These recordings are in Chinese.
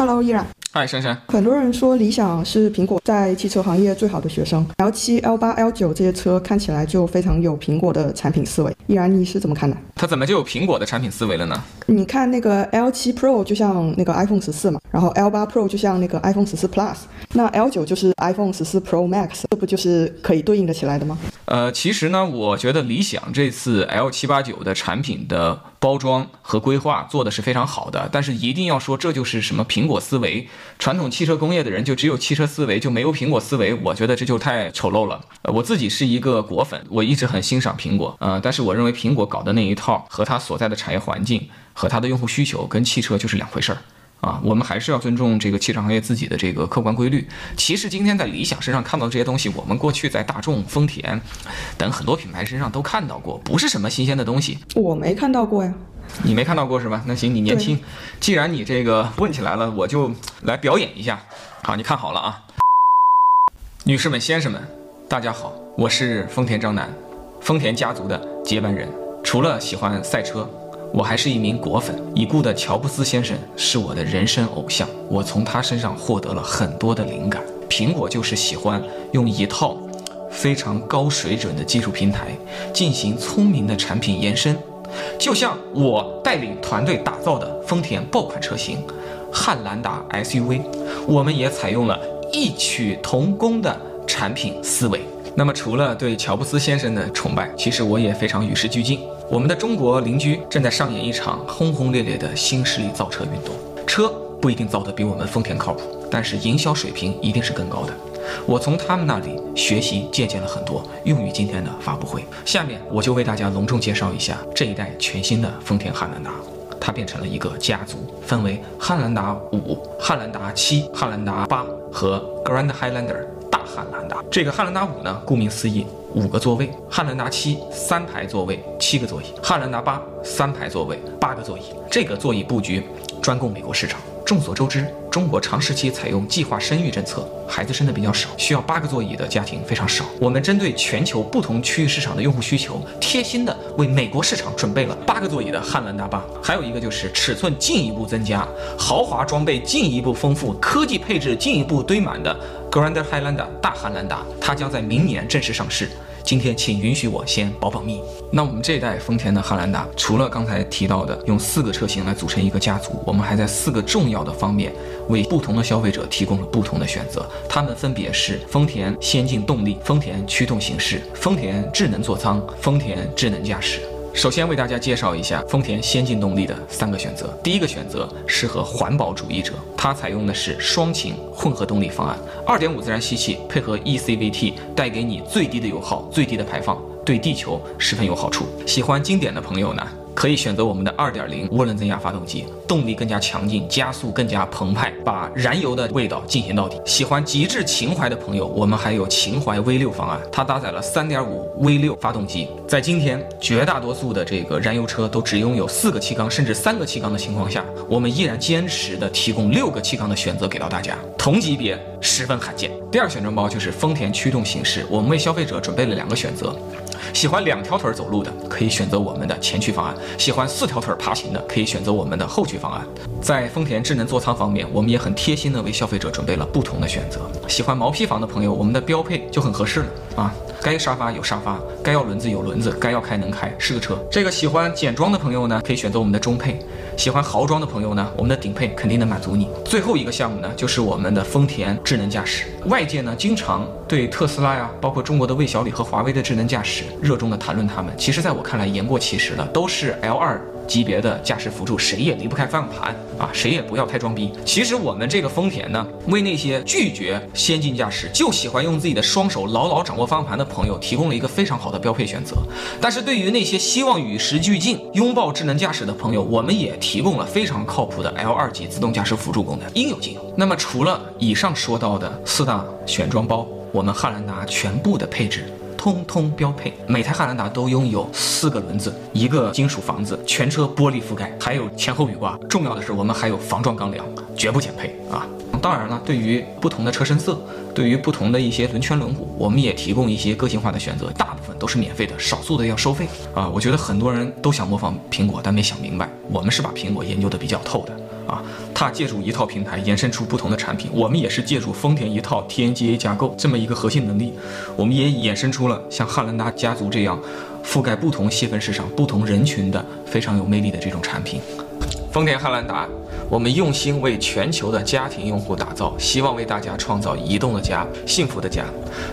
Hello，依然。嗨，珊珊。很多人说理想是苹果在汽车行业最好的学生，L 七、L 八、L 九这些车看起来就非常有苹果的产品思维。依然，你是怎么看的？它怎么就有苹果的产品思维了呢？你看那个 L 七 Pro 就像那个 iPhone 十四嘛，然后 L 八 Pro 就像那个 iPhone 十四 Plus，那 L 九就是 iPhone 十四 Pro Max，这不就是可以对应的起来的吗？呃，其实呢，我觉得理想这次 L 七八九的产品的包装和规划做的是非常好的，但是一定要说这就是什么苹果思维，传统汽车工业的人就只有汽车思维，就没有苹果思维，我觉得这就太丑陋了。呃，我自己是一个果粉，我一直很欣赏苹果，呃，但是我认为苹果搞的那一套和它所在的产业环境和它的用户需求跟汽车就是两回事儿。啊，我们还是要尊重这个汽车行业自己的这个客观规律。其实今天在理想身上看到这些东西，我们过去在大众、丰田等很多品牌身上都看到过，不是什么新鲜的东西。我没看到过呀，你没看到过是吧？那行，你年轻，既然你这个问起来了，我就来表演一下。好，你看好了啊，女士们、先生们，大家好，我是丰田章男，丰田家族的接班人。除了喜欢赛车。我还是一名果粉，已故的乔布斯先生是我的人生偶像，我从他身上获得了很多的灵感。苹果就是喜欢用一套非常高水准的技术平台进行聪明的产品延伸，就像我带领团队打造的丰田爆款车型汉兰达 SUV，我们也采用了异曲同工的产品思维。那么，除了对乔布斯先生的崇拜，其实我也非常与时俱进。我们的中国邻居正在上演一场轰轰烈烈的新势力造车运动。车不一定造得比我们丰田靠谱，但是营销水平一定是更高的。我从他们那里学习借鉴了很多，用于今天的发布会。下面我就为大家隆重介绍一下这一代全新的丰田汉兰达。它变成了一个家族，分为汉兰达五、汉兰达七、汉兰达八和 Grand Highlander 大汉兰达。这个汉兰达五呢，顾名思义。五个座位，汉兰达七三排座位，七个座椅；汉兰达八三排座位，八个座椅。这个座椅布局专供美国市场。众所周知，中国长时期采用计划生育政策，孩子生的比较少，需要八个座椅的家庭非常少。我们针对全球不同区域市场的用户需求，贴心的为美国市场准备了八个座椅的汉兰达八。还有一个就是尺寸进一步增加，豪华装备进一步丰富，科技配置进一步堆满的 Grand Highlander 大汉兰达，它将在明年正式上市。今天，请允许我先保保密。那我们这一代丰田的汉兰达，除了刚才提到的用四个车型来组成一个家族，我们还在四个重要的方面为不同的消费者提供了不同的选择。它们分别是丰田先进动力、丰田驱动形式、丰田智能座舱、丰田智能驾驶。首先为大家介绍一下丰田先进动力的三个选择。第一个选择适合环保主义者，它采用的是双擎混合动力方案，二点五自然吸气配合 eCVT，带给你最低的油耗、最低的排放，对地球十分有好处。喜欢经典的朋友呢？可以选择我们的2.0涡轮增压发动机，动力更加强劲，加速更加澎湃，把燃油的味道进行到底。喜欢极致情怀的朋友，我们还有情怀 V6 方案，它搭载了3.5 V6 发动机。在今天绝大多数的这个燃油车都只拥有四个气缸甚至三个气缸的情况下，我们依然坚持的提供六个气缸的选择给到大家，同级别十分罕见。第二选装包就是丰田驱动形式，我们为消费者准备了两个选择。喜欢两条腿走路的，可以选择我们的前驱方案；喜欢四条腿爬行的，可以选择我们的后驱方案。在丰田智能座舱方面，我们也很贴心的为消费者准备了不同的选择。喜欢毛坯房的朋友，我们的标配就很合适了啊！该沙发有沙发，该要轮子有轮子，该要开能开，是个车。这个喜欢简装的朋友呢，可以选择我们的中配；喜欢豪装的朋友呢，我们的顶配肯定能满足你。最后一个项目呢，就是我们的丰田智能驾驶。外界呢，经常对特斯拉呀，包括中国的魏小李和华为的智能驾驶。热衷的谈论他们，其实在我看来言过其实了，都是 L 二级别的驾驶辅助，谁也离不开方向盘啊，谁也不要太装逼。其实我们这个丰田呢，为那些拒绝先进驾驶，就喜欢用自己的双手牢牢掌握方向盘的朋友，提供了一个非常好的标配选择。但是对于那些希望与时俱进、拥抱智能驾驶的朋友，我们也提供了非常靠谱的 L 二级自动驾驶辅助功能，应有尽有。那么除了以上说到的四大选装包，我们汉兰达全部的配置。通通标配，每台汉兰达都拥有四个轮子，一个金属房子，全车玻璃覆盖，还有前后雨刮。重要的是，我们还有防撞钢梁，绝不减配啊！当然了，对于不同的车身色，对于不同的一些轮圈轮毂，我们也提供一些个性化的选择，大部分都是免费的，少数的要收费啊！我觉得很多人都想模仿苹果，但没想明白，我们是把苹果研究的比较透的啊。它借助一套平台延伸出不同的产品。我们也是借助丰田一套 TNGA 架构这么一个核心能力，我们也衍生出了像汉兰达家族这样覆盖不同细分市场、不同人群的非常有魅力的这种产品。丰田汉兰达，我们用心为全球的家庭用户打造，希望为大家创造移动的家、幸福的家。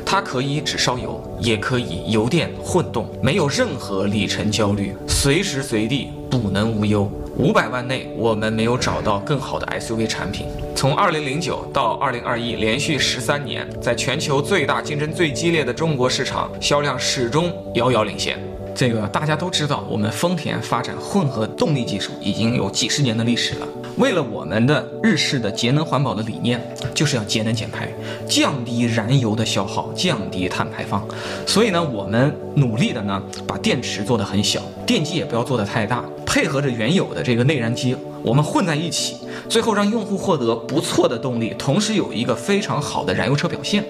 它可以只烧油，也可以油电混动，没有任何里程焦虑，随时随地不能无忧。五百万内，我们没有找到更好的 SUV 产品。从二零零九到二零二一，连续十三年，在全球最大、竞争最激烈的中国市场，销量始终遥遥领先。这个大家都知道，我们丰田发展混合动力技术已经有几十年的历史了。为了我们的日式的节能环保的理念，就是要节能减排，降低燃油的消耗，降低碳排放。所以呢，我们努力的呢，把电池做得很小，电机也不要做得太大，配合着原有的这个内燃机，我们混在一起，最后让用户获得不错的动力，同时有一个非常好的燃油车表现。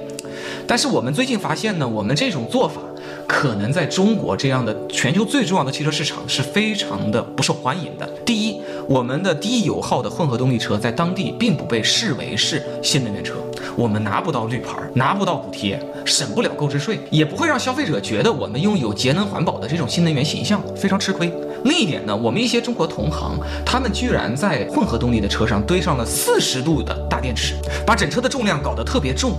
但是我们最近发现呢，我们这种做法。可能在中国这样的全球最重要的汽车市场是非常的不受欢迎的。第一，我们的低油耗的混合动力车在当地并不被视为是新能源车，我们拿不到绿牌，拿不到补贴，省不了购置税，也不会让消费者觉得我们拥有节能环保的这种新能源形象，非常吃亏。另一点呢，我们一些中国同行，他们居然在混合动力的车上堆上了四十度的大电池，把整车的重量搞得特别重。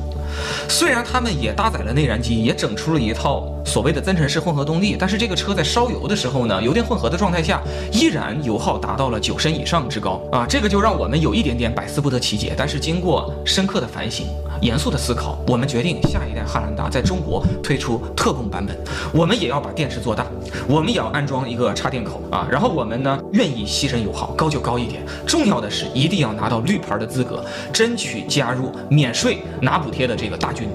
虽然他们也搭载了内燃机，也整出了一套所谓的增程式混合动力，但是这个车在烧油的时候呢，油电混合的状态下，依然油耗达到了九升以上之高啊！这个就让我们有一点点百思不得其解。但是经过深刻的反省、严肃的思考，我们决定下一代汉兰达在中国推出特供版本，我们也要把电池做大，我们也要安装一个插电口啊！然后我们呢，愿意牺牲油耗，高就高一点，重要的是一定要拿到绿牌的资格，争取加入免税拿补贴的。这个大军，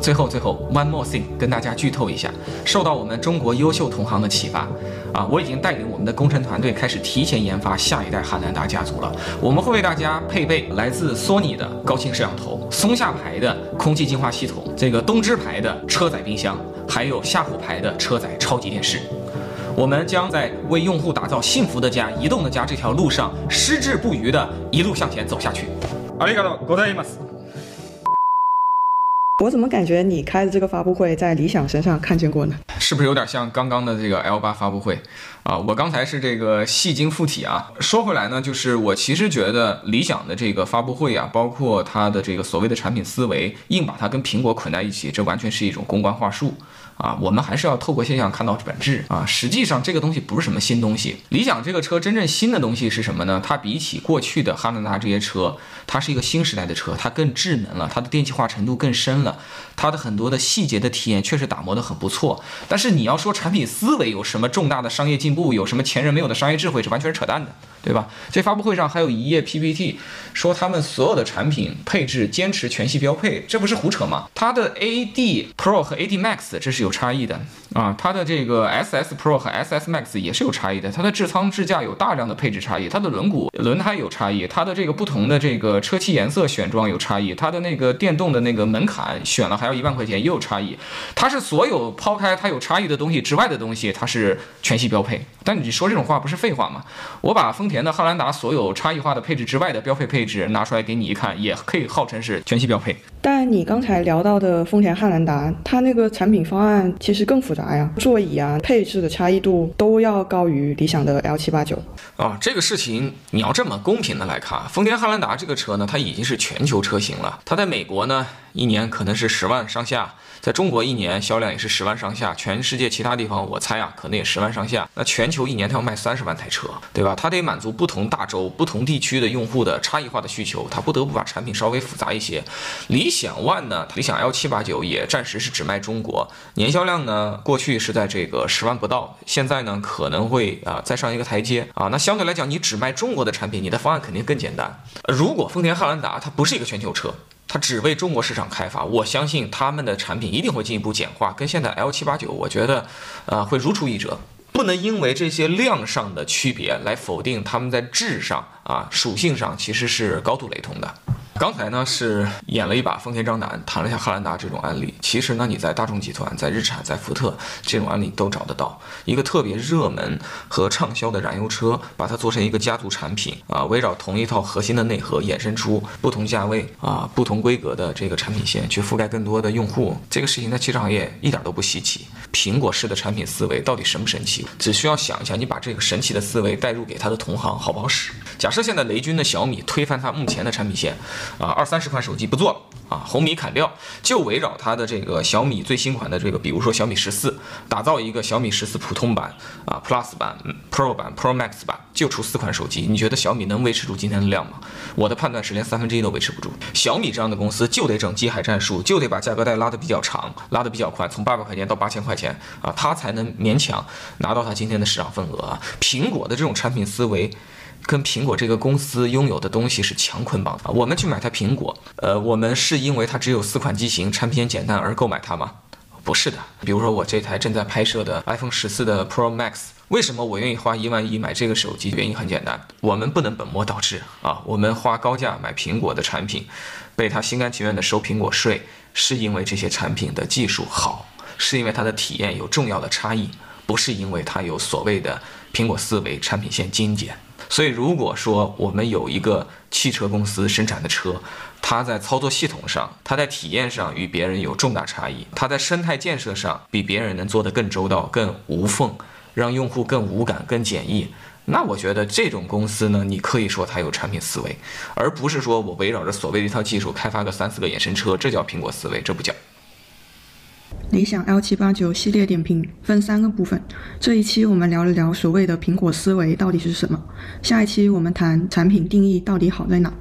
最后最后，one more thing，跟大家剧透一下，受到我们中国优秀同行的启发，啊，我已经带领我们的工程团队开始提前研发下一代汉兰达家族了。我们会为大家配备来自索尼的高清摄像头、松下牌的空气净化系统、这个东芝牌的车载冰箱，还有夏普牌的车载超级电视。我们将在为用户打造幸福的家、移动的家这条路上矢志不渝的一路向前走下去。阿里嘎多，ございます。 我怎么感觉你开的这个发布会在理想身上看见过呢？是不是有点像刚刚的这个 L 八发布会啊？我刚才是这个戏精附体啊。说回来呢，就是我其实觉得理想的这个发布会啊，包括它的这个所谓的产品思维，硬把它跟苹果捆在一起，这完全是一种公关话术。啊，我们还是要透过现象看到本质啊！实际上这个东西不是什么新东西。理想这个车真正新的东西是什么呢？它比起过去的汉兰达这些车，它是一个新时代的车，它更智能了，它的电气化程度更深了，它的很多的细节的体验确实打磨得很不错。但是你要说产品思维有什么重大的商业进，有什么前人没有的商业智慧，是完全是扯淡的。对吧？这发布会上还有一页 PPT，说他们所有的产品配置坚持全系标配，这不是胡扯吗？它的 AD Pro 和 AD Max 这是有差异的啊，它的这个 SS Pro 和 SS Max 也是有差异的，它的智舱智驾有大量的配置差异，它的轮毂轮胎有差异，它的这个不同的这个车漆颜色选装有差异，它的那个电动的那个门槛选了还要一万块钱也有差异，它是所有抛开它有差异的东西之外的东西，它是全系标配。但你说这种话不是废话吗？我把丰田。的汉兰达所有差异化的配置之外的标配配置拿出来给你一看，也可以号称是全系标配。但你刚才聊到的丰田汉兰达，它那个产品方案其实更复杂呀，座椅啊、配置的差异度都要高于理想的 L 七八九。啊，这个事情你要这么公平的来看，丰田汉兰达这个车呢，它已经是全球车型了，它在美国呢一年可能是十万上下。在中国一年销量也是十万上下，全世界其他地方我猜啊，可能也十万上下。那全球一年它要卖三十万台车，对吧？它得满足不同大洲、不同地区的用户的差异化的需求，它不得不把产品稍微复杂一些。理想 ONE 呢，理想 L 七八九也暂时是只卖中国，年销量呢，过去是在这个十万不到，现在呢可能会啊再上一个台阶啊。那相对来讲，你只卖中国的产品，你的方案肯定更简单。如果丰田汉兰达它不是一个全球车。它只为中国市场开发，我相信他们的产品一定会进一步简化，跟现在 L 七八九，我觉得，呃，会如出一辙。不能因为这些量上的区别来否定他们在质上啊属性上其实是高度雷同的。刚才呢是演了一把丰田章男，谈了一下汉兰达这种案例。其实呢，你在大众集团、在日产、在福特这种案例都找得到。一个特别热门和畅销的燃油车，把它做成一个家族产品啊，围绕同一套核心的内核，衍生出不同价位啊、不同规格的这个产品线，去覆盖更多的用户。这个事情在汽车行业一点都不稀奇。苹果式的产品思维到底神不神奇？只需要想一下，你把这个神奇的思维带入给它的同行，好不好使？假设现在雷军的小米推翻它目前的产品线。啊，二三十款手机不做了啊，红米砍掉，就围绕它的这个小米最新款的这个，比如说小米十四，打造一个小米十四普通版啊，Plus 版、Pro 版、Pro Max 版，就出四款手机。你觉得小米能维持住今天的量吗？我的判断是连三分之一都维持不住。小米这样的公司就得整机海战术，就得把价格带拉得比较长，拉得比较宽，从八百块钱到八千块钱啊，它才能勉强拿到它今天的市场份额啊。苹果的这种产品思维。跟苹果这个公司拥有的东西是强捆绑的。我们去买它苹果，呃，我们是因为它只有四款机型，产品简单而购买它吗？不是的。比如说我这台正在拍摄的 iPhone 十四的 Pro Max，为什么我愿意花一万一买这个手机？原因很简单，我们不能本末倒置啊。我们花高价买苹果的产品，被他心甘情愿的收苹果税，是因为这些产品的技术好，是因为它的体验有重要的差异，不是因为它有所谓的苹果思维、产品线精简。所以，如果说我们有一个汽车公司生产的车，它在操作系统上，它在体验上与别人有重大差异，它在生态建设上比别人能做得更周到、更无缝，让用户更无感、更简易，那我觉得这种公司呢，你可以说它有产品思维，而不是说我围绕着所谓的一套技术开发个三四个衍生车，这叫苹果思维，这不叫。理想 L 七八九系列点评分三个部分，这一期我们聊了聊所谓的苹果思维到底是什么，下一期我们谈产品定义到底好在哪。